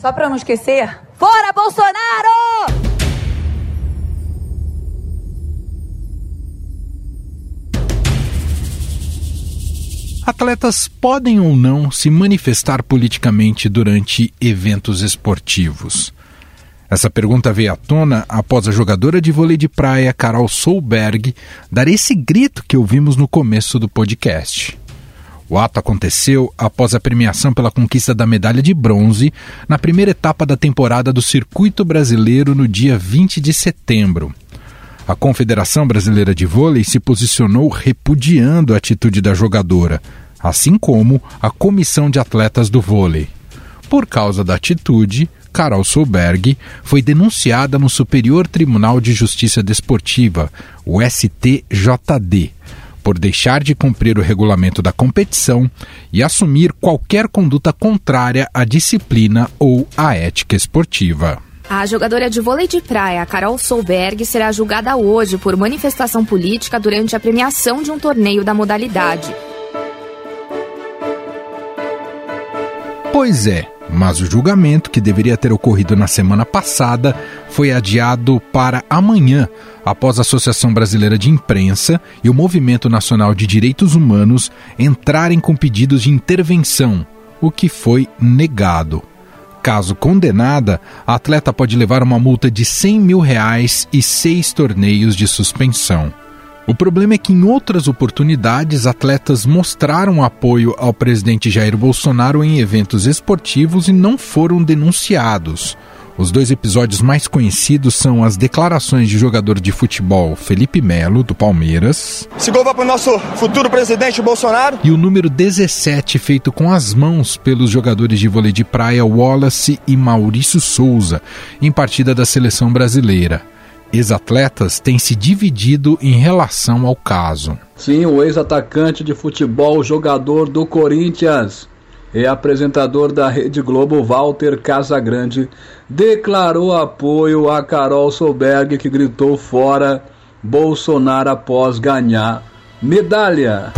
Só pra não esquecer, fora Bolsonaro! Atletas podem ou não se manifestar politicamente durante eventos esportivos? Essa pergunta veio à tona após a jogadora de vôlei de praia Carol Solberg dar esse grito que ouvimos no começo do podcast. O ato aconteceu após a premiação pela conquista da medalha de bronze na primeira etapa da temporada do Circuito Brasileiro no dia 20 de setembro. A Confederação Brasileira de Vôlei se posicionou repudiando a atitude da jogadora, assim como a Comissão de Atletas do Vôlei. Por causa da atitude, Carol Solberg foi denunciada no Superior Tribunal de Justiça Desportiva, o STJD, por deixar de cumprir o regulamento da competição e assumir qualquer conduta contrária à disciplina ou à ética esportiva. A jogadora de vôlei de praia, Carol Solberg, será julgada hoje por manifestação política durante a premiação de um torneio da modalidade. Pois é, mas o julgamento, que deveria ter ocorrido na semana passada, foi adiado para amanhã, após a Associação Brasileira de Imprensa e o Movimento Nacional de Direitos Humanos entrarem com pedidos de intervenção, o que foi negado. Caso condenada, a atleta pode levar uma multa de 100 mil reais e seis torneios de suspensão. O problema é que em outras oportunidades atletas mostraram apoio ao presidente Jair Bolsonaro em eventos esportivos e não foram denunciados. Os dois episódios mais conhecidos são as declarações de jogador de futebol Felipe Melo, do Palmeiras. Esse gol vai para o nosso futuro presidente Bolsonaro. E o número 17, feito com as mãos pelos jogadores de vôlei de praia Wallace e Maurício Souza, em partida da seleção brasileira. Ex-atletas têm se dividido em relação ao caso. Sim, o ex-atacante de futebol, jogador do Corinthians, e apresentador da Rede Globo, Walter Casagrande, declarou apoio a Carol Solberg, que gritou fora Bolsonaro após ganhar medalha.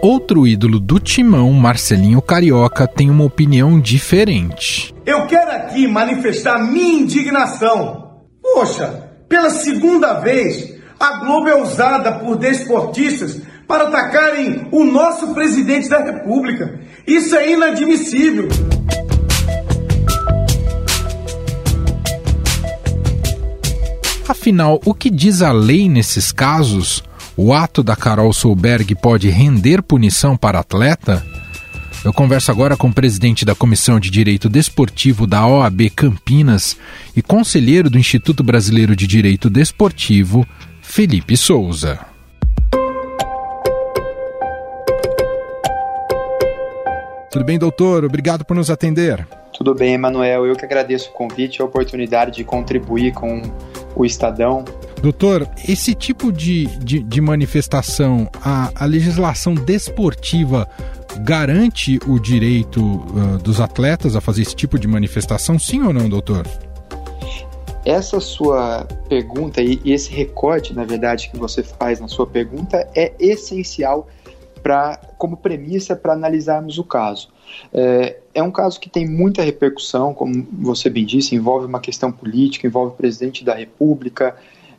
Outro ídolo do timão, Marcelinho Carioca, tem uma opinião diferente. Eu quero aqui manifestar minha indignação. Poxa, pela segunda vez, a Globo é usada por desportistas para atacarem o nosso presidente da República. Isso é inadmissível. Afinal, o que diz a lei nesses casos? O ato da Carol Solberg pode render punição para atleta? Eu converso agora com o presidente da Comissão de Direito Desportivo da OAB Campinas e conselheiro do Instituto Brasileiro de Direito Desportivo, Felipe Souza. Tudo bem, doutor? Obrigado por nos atender. Tudo bem, Emanuel. Eu que agradeço o convite e a oportunidade de contribuir com o Estadão. Doutor, esse tipo de, de, de manifestação, a, a, legislação desportiva garante o direito uh, dos atletas a fazer esse tipo de manifestação, sim ou não, doutor? Essa sua pergunta e esse recorte, na verdade, que você faz na sua pergunta é essencial para como premissa para analisarmos o caso. É, é, um caso que tem muita repercussão, como você bem disse, envolve uma questão política, envolve o presidente da República,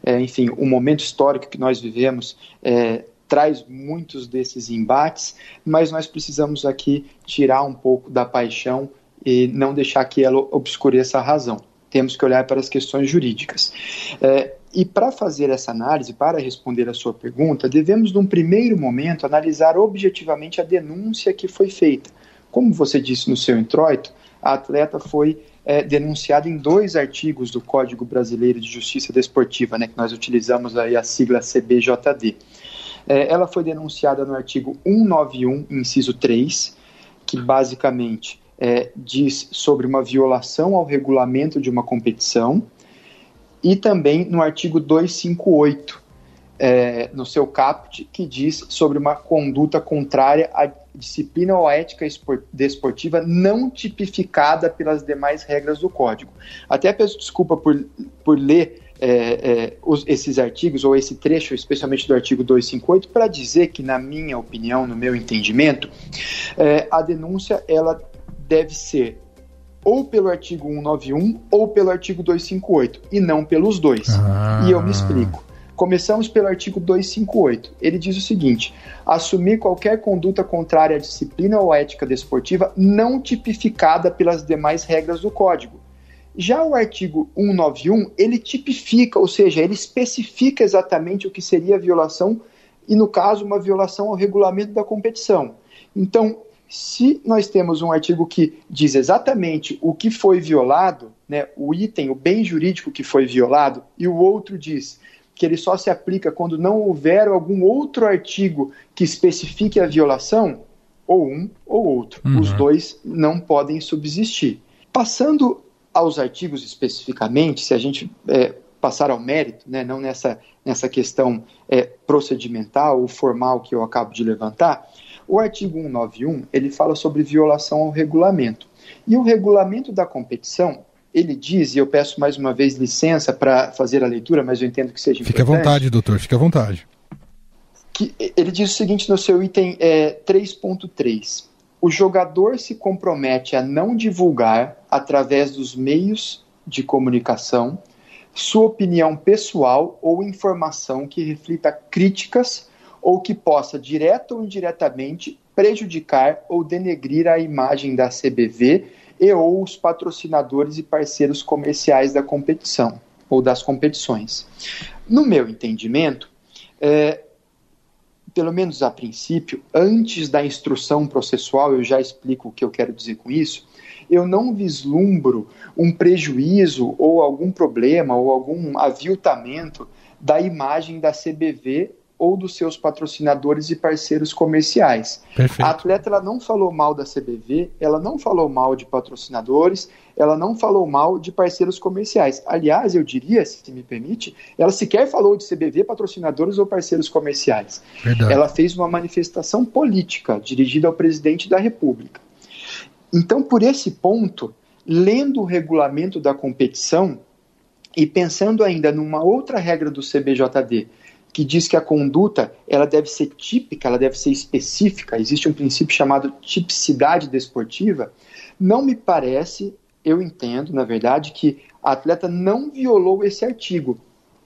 é, enfim, o momento histórico que nós vivemos é, traz muitos desses embates, mas nós precisamos aqui tirar um pouco da paixão e não deixar que ela obscureça a razão temos que olhar para as questões jurídicas. É, e para fazer essa análise, para responder a sua pergunta, devemos, num primeiro momento, analisar objetivamente a denúncia que foi feita. Como você disse no seu introito, a atleta foi é, denunciada em dois artigos do Código Brasileiro de Justiça Desportiva, né, que nós utilizamos aí a sigla CBJD. É, ela foi denunciada no artigo 191, inciso 3, que basicamente é, diz sobre uma violação ao regulamento de uma competição, e também no artigo 258, é, no seu caput, que diz sobre uma conduta contrária à disciplina ou ética desportiva não tipificada pelas demais regras do Código. Até peço desculpa por, por ler é, é, os, esses artigos, ou esse trecho, especialmente do artigo 258, para dizer que, na minha opinião, no meu entendimento, é, a denúncia ela deve ser ou pelo artigo 191 ou pelo artigo 258, e não pelos dois. Ah. E eu me explico. Começamos pelo artigo 258. Ele diz o seguinte: assumir qualquer conduta contrária à disciplina ou à ética desportiva não tipificada pelas demais regras do Código. Já o artigo 191, ele tipifica, ou seja, ele especifica exatamente o que seria a violação e, no caso, uma violação ao regulamento da competição. Então, se nós temos um artigo que diz exatamente o que foi violado, né, o item, o bem jurídico que foi violado, e o outro diz que ele só se aplica quando não houver algum outro artigo que especifique a violação, ou um ou outro. Uhum. Os dois não podem subsistir. Passando aos artigos especificamente, se a gente é, passar ao mérito, né, não nessa, nessa questão é, procedimental ou formal que eu acabo de levantar, o artigo 191 ele fala sobre violação ao regulamento. E o regulamento da competição ele diz, e eu peço mais uma vez licença para fazer a leitura, mas eu entendo que seja Fique à vontade, doutor, fique à vontade. Que, ele diz o seguinte no seu item é, 3.3. O jogador se compromete a não divulgar, através dos meios de comunicação, sua opinião pessoal ou informação que reflita críticas ou que possa, direta ou indiretamente, prejudicar ou denegrir a imagem da CBV e ou os patrocinadores e parceiros comerciais da competição ou das competições. No meu entendimento, é, pelo menos a princípio, antes da instrução processual, eu já explico o que eu quero dizer com isso, eu não vislumbro um prejuízo ou algum problema ou algum aviltamento da imagem da CBV ou dos seus patrocinadores e parceiros comerciais. Perfeito. A atleta ela não falou mal da CBV, ela não falou mal de patrocinadores, ela não falou mal de parceiros comerciais. Aliás, eu diria, se me permite, ela sequer falou de CBV, patrocinadores ou parceiros comerciais. Verdade. Ela fez uma manifestação política dirigida ao presidente da República. Então, por esse ponto, lendo o regulamento da competição e pensando ainda numa outra regra do CBJD, que diz que a conduta ela deve ser típica, ela deve ser específica, existe um princípio chamado tipicidade desportiva, não me parece, eu entendo, na verdade, que a atleta não violou esse artigo.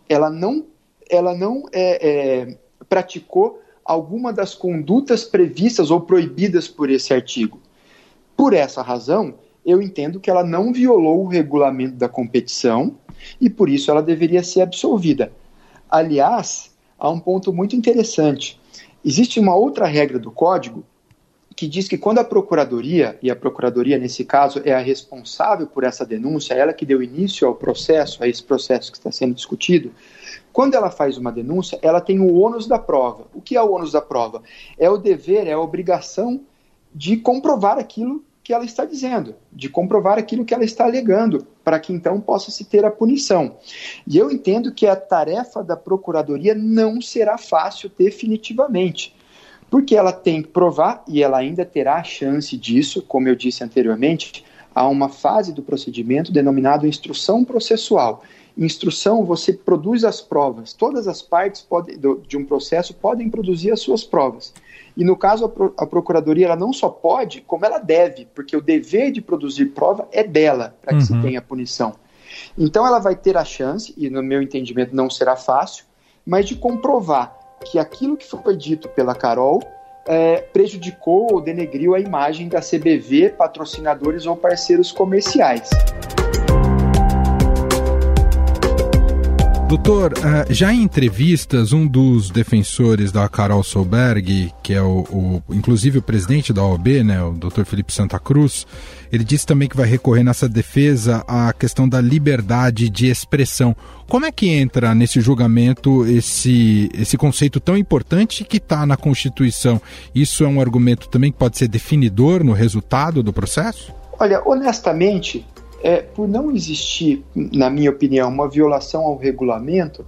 Ela não, ela não é, é, praticou alguma das condutas previstas ou proibidas por esse artigo. Por essa razão, eu entendo que ela não violou o regulamento da competição e por isso ela deveria ser absolvida. Aliás, há um ponto muito interessante. Existe uma outra regra do código que diz que quando a procuradoria, e a procuradoria nesse caso é a responsável por essa denúncia, ela que deu início ao processo, a esse processo que está sendo discutido, quando ela faz uma denúncia, ela tem o ônus da prova. O que é o ônus da prova? É o dever, é a obrigação de comprovar aquilo que ela está dizendo, de comprovar aquilo que ela está alegando, para que então possa se ter a punição. E eu entendo que a tarefa da procuradoria não será fácil definitivamente, porque ela tem que provar e ela ainda terá a chance disso, como eu disse anteriormente, há uma fase do procedimento denominada instrução processual. Instrução, você produz as provas. Todas as partes pode, de um processo podem produzir as suas provas. E no caso, a, Procuradoria ela não só pode, como ela deve, porque o dever de produzir prova é dela, para que uhum. se tenha punição. Então ela vai ter a chance, e no meu entendimento não será fácil, mas de comprovar que aquilo que foi dito pela Carol é, prejudicou ou denegriu a imagem da CBV, patrocinadores ou parceiros comerciais. Doutor, eh, já em entrevistas, um dos defensores da Carol Solberg, que é o, o, inclusive o presidente da OAB, né, o doutor Felipe Santa Cruz, ele disse também que vai recorrer nessa defesa à questão da liberdade de expressão. Como é que entra nesse julgamento esse, esse conceito tão importante que está na Constituição? Isso é um argumento também que pode ser definidor no resultado do processo? Olha, honestamente, é, por não existir, na minha opinião, uma violação ao regulamento,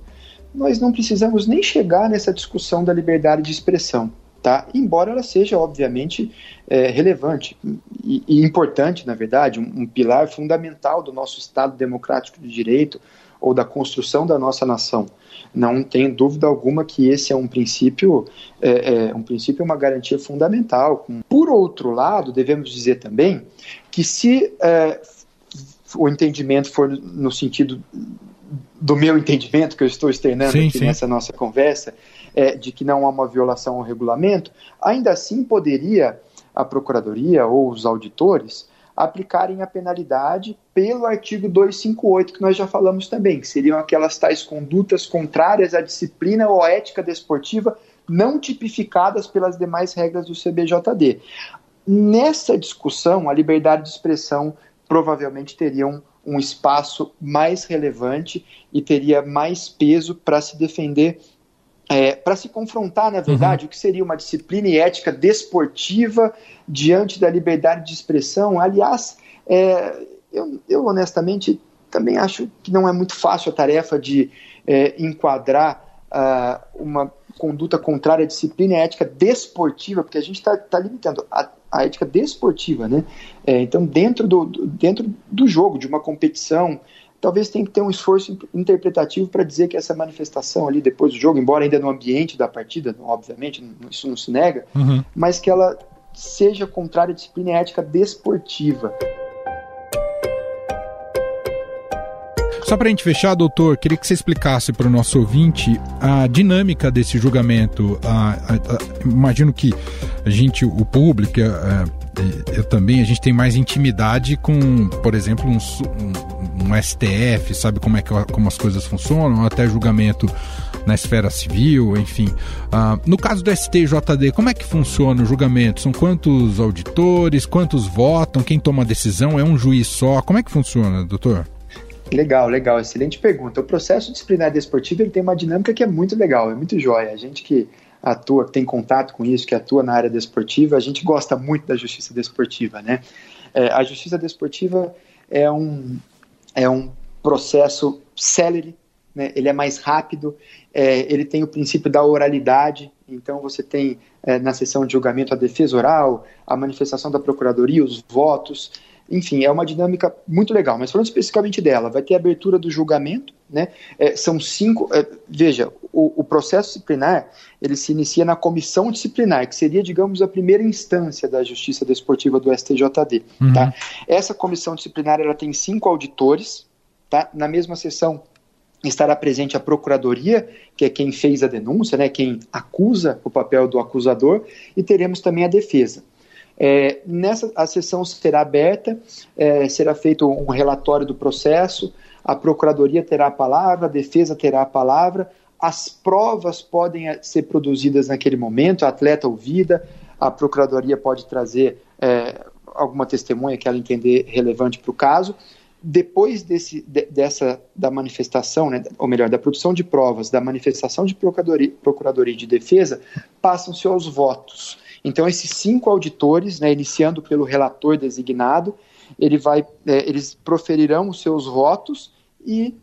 nós não precisamos nem chegar nessa discussão da liberdade de expressão, tá? Embora ela seja, obviamente, é, relevante e, e, importante, na verdade, um, um, pilar fundamental do nosso Estado democrático de direito, ou da construção da nossa nação. Não tem dúvida alguma que esse é um princípio, é, é um princípio, uma garantia fundamental. Por outro lado, devemos dizer também que se é, o entendimento for no sentido do meu entendimento que eu estou externando sim, aqui sim. nessa nossa conversa, é, de que não há uma violação ao regulamento, ainda assim poderia a Procuradoria ou os auditores aplicarem a penalidade pelo artigo 258, que nós já falamos também, que seriam aquelas tais condutas contrárias à disciplina ou à ética desportiva não tipificadas pelas demais regras do CBJD. Nessa discussão, a liberdade de expressão provavelmente teria um, espaço mais relevante e teria mais peso para se defender é, para se confrontar, na verdade, uhum. o que seria uma disciplina e ética desportiva diante da liberdade de expressão. Aliás, é, eu, eu, honestamente também acho que não é muito fácil a tarefa de é, enquadrar uh, uma conduta contrária à disciplina e ética desportiva, porque a gente está tá limitando a, a, ética desportiva, né? É, então, dentro do, dentro do jogo, de uma competição, talvez tenha que ter um esforço interpretativo para dizer que essa manifestação ali depois do jogo, embora ainda no ambiente da partida, obviamente, isso não se nega, uhum. mas que ela seja contrária à disciplina ética desportiva. Só para a gente fechar, doutor, queria que você explicasse para o nosso ouvinte a dinâmica desse julgamento. A, a, a, imagino que a gente, o público, eu também, a gente tem mais intimidade com, por exemplo, um, um, um STF, sabe como é que como as coisas funcionam, até julgamento na esfera civil, enfim. Uh, no caso do STJD, como é que funciona o julgamento? São quantos auditores, quantos votam, quem toma a decisão? É um juiz só? Como é que funciona, doutor? Legal, legal, excelente pergunta. O processo disciplinar desportivo ele tem uma dinâmica que é muito legal, é muito jóia. A gente que atua, que tem contato com isso, que atua na área desportiva, a gente gosta muito da justiça desportiva, né? É, a justiça desportiva é um, é um processo célere, né? ele é mais rápido, é, ele tem o princípio da oralidade, então você tem é, na sessão de julgamento a defesa oral, a manifestação da procuradoria, os votos, enfim, é uma dinâmica muito legal. Mas falando especificamente dela, vai ter abertura do julgamento, né? É, são cinco. É, veja, o, o, processo disciplinar ele se inicia na comissão disciplinar, que seria, digamos, a primeira instância da Justiça Desportiva do STJD. Uhum. Tá? Essa comissão disciplinar ela tem cinco auditores. Tá? Na mesma sessão estará presente a procuradoria, que é quem fez a denúncia, né? Quem acusa o papel do acusador, e teremos também a defesa. É, nessa a sessão será aberta, é, será feito um relatório do processo, a procuradoria terá a palavra, a defesa terá a palavra, as provas podem é, ser produzidas naquele momento, a atleta ouvida, a procuradoria pode trazer é, alguma testemunha que ela entender relevante para o caso. Depois desse, de, dessa da manifestação, né, ou melhor, da produção de provas, da manifestação de procuradoria, procuradoria de defesa, passam-se aos votos. Então, esses cinco auditores, né, iniciando pelo relator designado, ele vai, é, eles proferirão os seus votos e,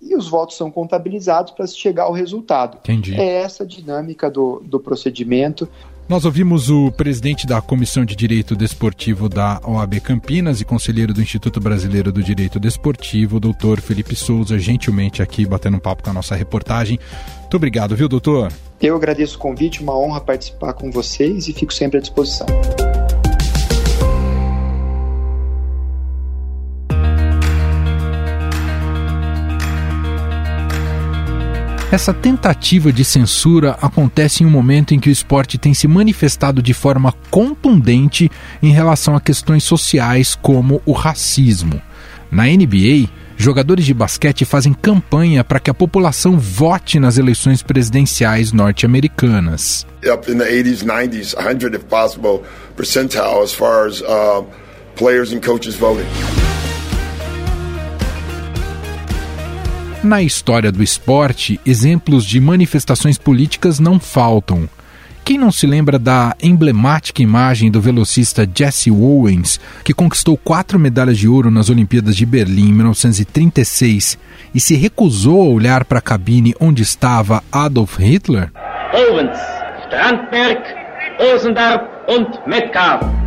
e os votos são contabilizados para chegar ao resultado. Entendi. É essa a dinâmica do, do procedimento. Nós ouvimos o presidente da Comissão de Direito Desportivo da OAB Campinas e conselheiro do Instituto Brasileiro do Direito Desportivo, doutor Felipe Souza, gentilmente aqui batendo um papo com a nossa reportagem. Muito obrigado, viu, doutor? Eu agradeço o convite, uma honra participar com vocês e fico sempre à disposição. Essa tentativa de censura acontece em um momento em que o esporte tem se manifestado de forma contundente em relação a questões sociais como o racismo. Na NBA, jogadores de basquete fazem campanha para que a população vote nas eleições presidenciais norte-americanas. Up in the 80s, 90s, 100 if possible percentile as far as uh, players and coaches voting. Na história do esporte, exemplos de manifestações políticas não faltam. Quem não se lembra da emblemática imagem do velocista Jesse Owens, que conquistou quatro medalhas de ouro nas Olimpíadas de Berlim em 1936 e se recusou a olhar para a cabine onde estava Adolf Hitler? Owens, Strandberg, Osendorf und Metcalf.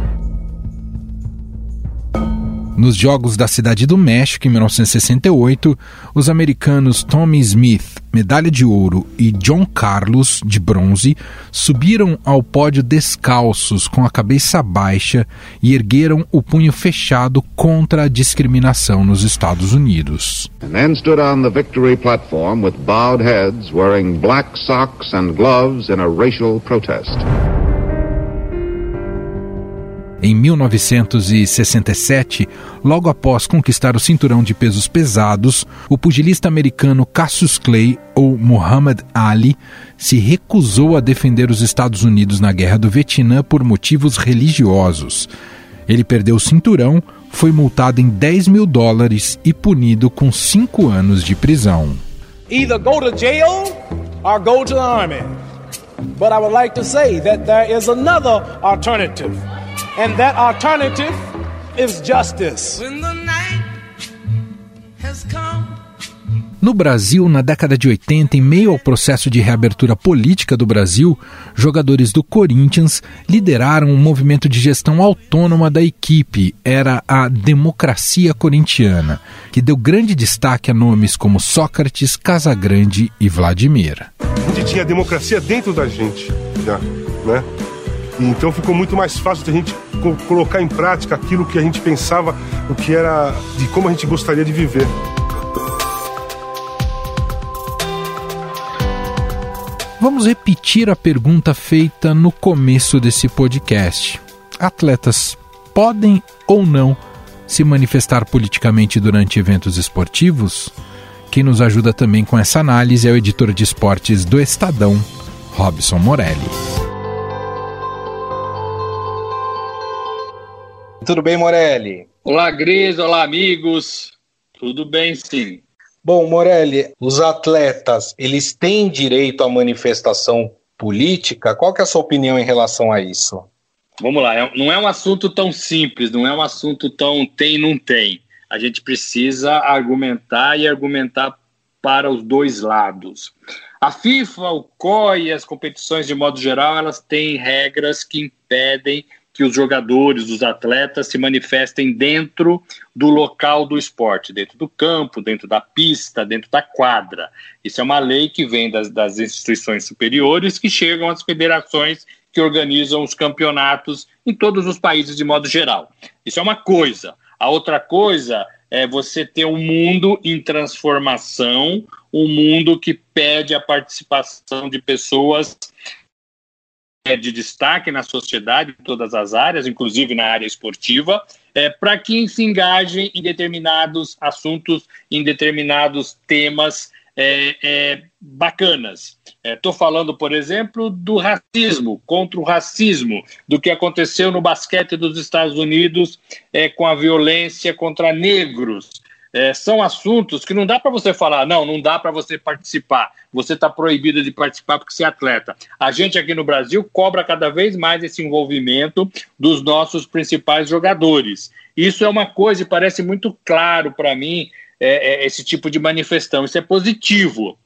Nos Jogos da Cidade do México, em 1968, os americanos Tommy Smith, medalha de ouro, e John Carlos, de bronze, subiram ao pódio descalços, com a cabeça baixa, e ergueram o punho fechado contra a discriminação nos Estados Unidos. And then stood on the victory platform with bowed heads, wearing black socks and gloves in a racial protest. Em 1967, logo após conquistar o cinturão de pesos pesados, o pugilista americano Cassius Clay, ou Muhammad Ali, se recusou a defender os Estados Unidos na Guerra do Vietnã por motivos religiosos. Ele perdeu o cinturão, foi multado em 10 mil dólares e punido com cinco anos de prisão. Either go to jail or go to the army. But I would like to say that there is another alternative. And that alternative is justice. No Brasil, na década de 80, em meio ao processo de reabertura política do Brasil, jogadores do Corinthians lideraram um movimento de gestão autônoma da equipe. Era a Democracia Corintiana, que deu grande destaque a nomes como Sócrates, Casagrande e Vladimir. A gente tinha a democracia dentro da gente, já, né? Então ficou muito mais fácil de a gente colocar em prática aquilo que a gente pensava, o que era de como a gente gostaria de viver. Vamos repetir a pergunta feita no começo desse podcast. Atletas podem ou não se manifestar politicamente durante eventos esportivos? Quem nos ajuda também com essa análise é o editor de esportes do Estadão, Robson Morelli. Tudo bem, Morelli? Olá, Gris, olá, amigos. Tudo bem, sim. Bom, Morelli, os atletas, eles têm direito à manifestação política? Qual é a sua opinião em relação a isso? Vamos lá, é não é um assunto tão simples, não é um assunto tão tem, não tem. A gente precisa argumentar e argumentar para os dois lados. A FIFA, o COI e as competições de modo geral, elas têm regras que impedem que os jogadores, os atletas se manifestem dentro do local do esporte, dentro do campo, dentro da pista, dentro da quadra. Isso é uma lei que vem das, das instituições superiores que chegam às federações que organizam os campeonatos em todos os países de modo geral. Isso é uma coisa. A outra coisa é você ter um mundo em transformação, um mundo que pede a participação de pessoas de destaque na sociedade, em todas as áreas, inclusive na área esportiva, é, para que se engajem em determinados assuntos, em determinados temas é, é, bacanas. Estou é, falando, por exemplo, do racismo, contra o racismo, do que aconteceu no basquete dos Estados Unidos é, com a violência contra negros, é, são assuntos que não dá para você falar, não, não dá para você participar, você está proibido de participar porque você é atleta. A gente aqui no Brasil cobra cada vez mais esse envolvimento dos nossos principais jogadores. Isso é uma coisa e parece muito claro para mim, é, é, esse tipo de manifestação, isso é positivo.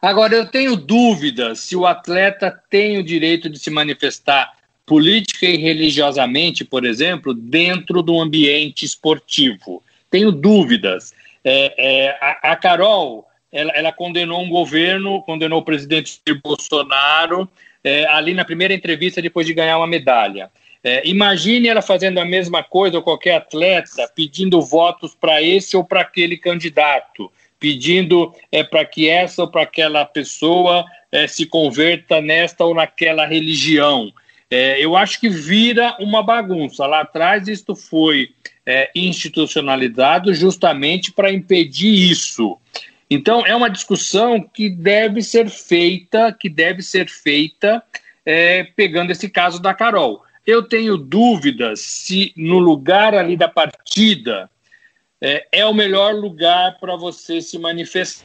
Agora, eu tenho dúvidas se o atleta tem o direito de se manifestar política e religiosamente, por exemplo, dentro do ambiente esportivo tenho dúvidas. É, é, a, a, Carol, ela, ela, condenou um governo, condenou o presidente Bolsonaro é, ali na primeira entrevista depois de ganhar uma medalha. É, imagine ela fazendo a mesma coisa, ou qualquer atleta, pedindo votos para esse ou para aquele candidato, pedindo é, para que essa ou para aquela pessoa é, se converta nesta ou naquela religião. Eu acho que vira uma bagunça. Lá atrás, isto foi é, institucionalizado justamente para impedir isso. Então, é uma discussão que deve ser feita, que deve ser feita é, pegando esse caso da Carol. Eu tenho dúvidas se no lugar ali da partida é, é o melhor lugar para você se manifestar.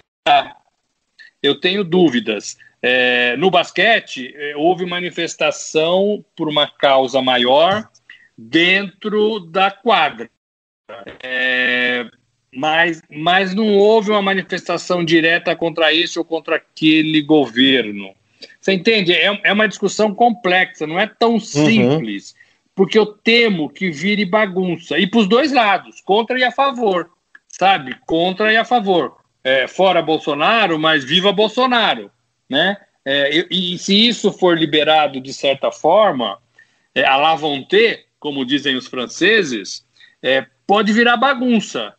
Eu tenho dúvidas. É, no basquete, é, houve manifestação por uma causa maior dentro da quadra. É, mas, mas não houve uma manifestação direta contra isso ou contra aquele governo. Você entende? É, é uma discussão complexa, não é tão uhum. simples. Uhum. porque eu temo que vire bagunça. E para os dois lados, contra e a favor, sabe? Contra e a favor. É, fora Bolsonaro, mas viva Bolsonaro, né? É, e, e, se isso for liberado de certa forma, é, a la como dizem os franceses, é, pode virar bagunça.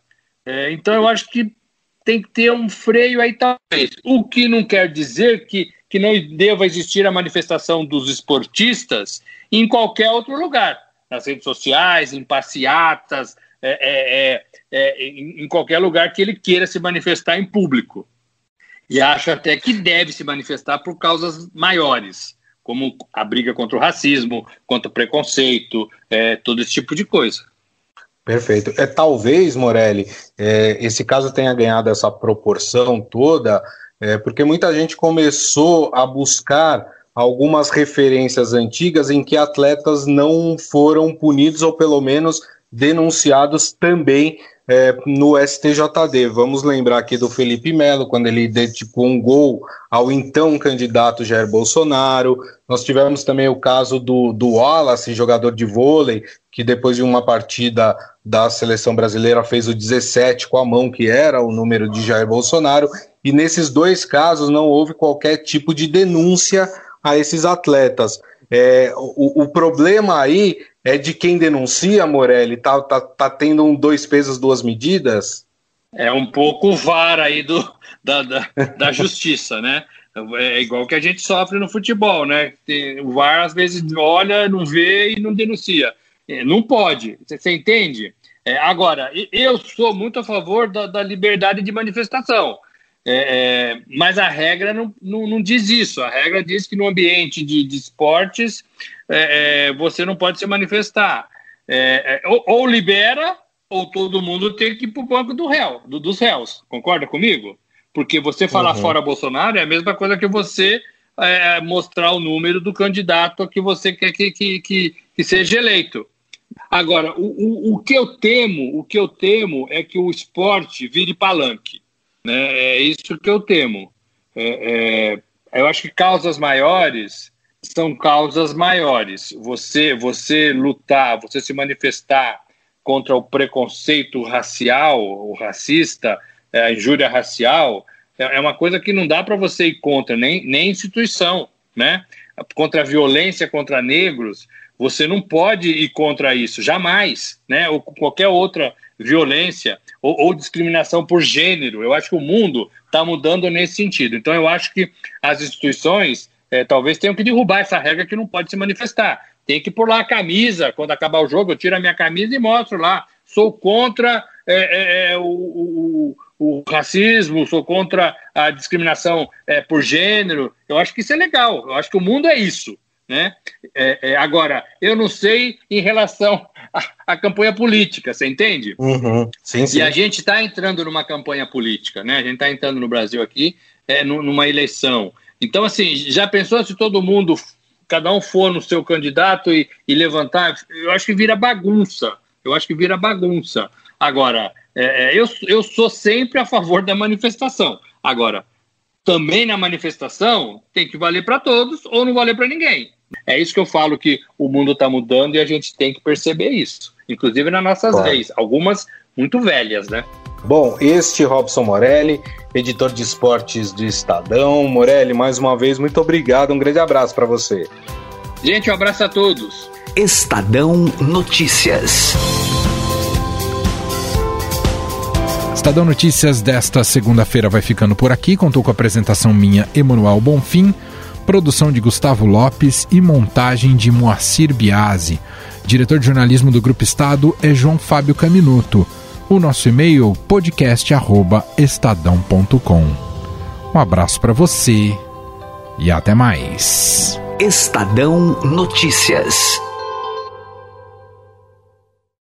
É, então eu acho que tem que ter um freio aí, talvez. O que não quer dizer que, que não deva existir a manifestação dos esportistas em qualquer outro lugar, nas redes sociais, em passeatas, é, é, é, é em, em qualquer lugar que ele queira se manifestar em público. E acho até que deve se manifestar por causas maiores, como a briga contra o racismo, contra o preconceito, é, todo esse tipo de coisa. Perfeito. É talvez, Morelli, é, esse caso tenha ganhado essa proporção toda, é, porque muita gente começou a buscar algumas referências antigas em que atletas não foram punidos ou pelo menos denunciados também é, no STJD. Vamos lembrar aqui do Felipe Melo, quando ele dedicou um gol ao então candidato Jair Bolsonaro. Nós tivemos também o caso do, do Wallace, jogador de vôlei, que depois de uma partida da seleção brasileira fez o 17 com a mão, que era o número de Jair Bolsonaro. E nesses dois casos não houve qualquer tipo de denúncia a esses atletas. É, o, o problema aí é de quem denuncia, Morelli, tá, tá, tá tendo um dois pesos, duas medidas? É um pouco o aí do, da, da, da justiça, né? É igual que a gente sofre no futebol, né? O VAR às vezes olha, não vê e não denuncia. É, não pode, você entende? É, agora, eu sou muito a favor da, da liberdade de manifestação. É, é, mas a regra não, não, não, diz isso. A regra diz que no ambiente de, de esportes é, é você não pode se manifestar. É, é, ou, ou, libera, ou todo mundo tem que ir para o banco do réu, do, dos réus. Concorda comigo? Porque você falar uhum. fora Bolsonaro é a mesma coisa que você mostrar o número do candidato que você quer que, que, que, que seja eleito. Agora, o, o, o que eu temo, o que eu temo é que o esporte vire palanque. Né? É isso que eu temo. É, é, eu acho que causas maiores são causas maiores. Você, você lutar, você se manifestar contra o preconceito racial, o racista, é, a injúria racial, é, é uma coisa que não dá para você ir contra, nem, nem instituição, né? Contra a violência contra negros, você não pode ir contra isso, jamais, né? Ou qualquer outra violência ou, ou discriminação por gênero. Eu acho que o mundo está mudando nesse sentido. Então, eu acho que as instituições é, talvez tenham que derrubar essa regra que não pode se manifestar. Tem que pôr lá a camisa, quando acabar o jogo, eu tiro a minha camisa e mostro lá. Sou contra é, é, o, o, o, racismo, sou contra a discriminação por gênero. Eu acho que isso é legal. Eu acho que o mundo é isso. Né? É, é, agora, eu não sei em relação à, campanha política, você entende? Uhum. Sim, sim. E a gente está entrando numa campanha política, né? A gente está entrando no Brasil aqui é, numa eleição. Então, assim, já pensou se todo mundo, cada um for no seu candidato e, e levantar? Eu acho que vira bagunça. Eu acho que vira bagunça. Agora, é, é eu, eu sou sempre a favor da manifestação. Agora, também na manifestação tem que valer para todos ou não valer para ninguém. É isso que eu falo que o mundo está mudando e a gente tem que perceber isso. Inclusive nas nossas claro. leis, algumas muito velhas, né? Bom, este Robson Morelli, editor de esportes do Estadão. Morelli, mais uma vez, muito obrigado. Um grande abraço para você. Gente, um abraço a todos. Estadão Notícias. Estadão Notícias desta segunda-feira vai ficando por aqui. Contou com a apresentação minha, Emanuel Bonfim produção de Gustavo Lopes e montagem de Moacir Biasi. Diretor de jornalismo do Grupo Estado é João Fábio Caminuto. O nosso e-mail podcast@estadão.com. Um abraço para você e até mais. Estadão Notícias.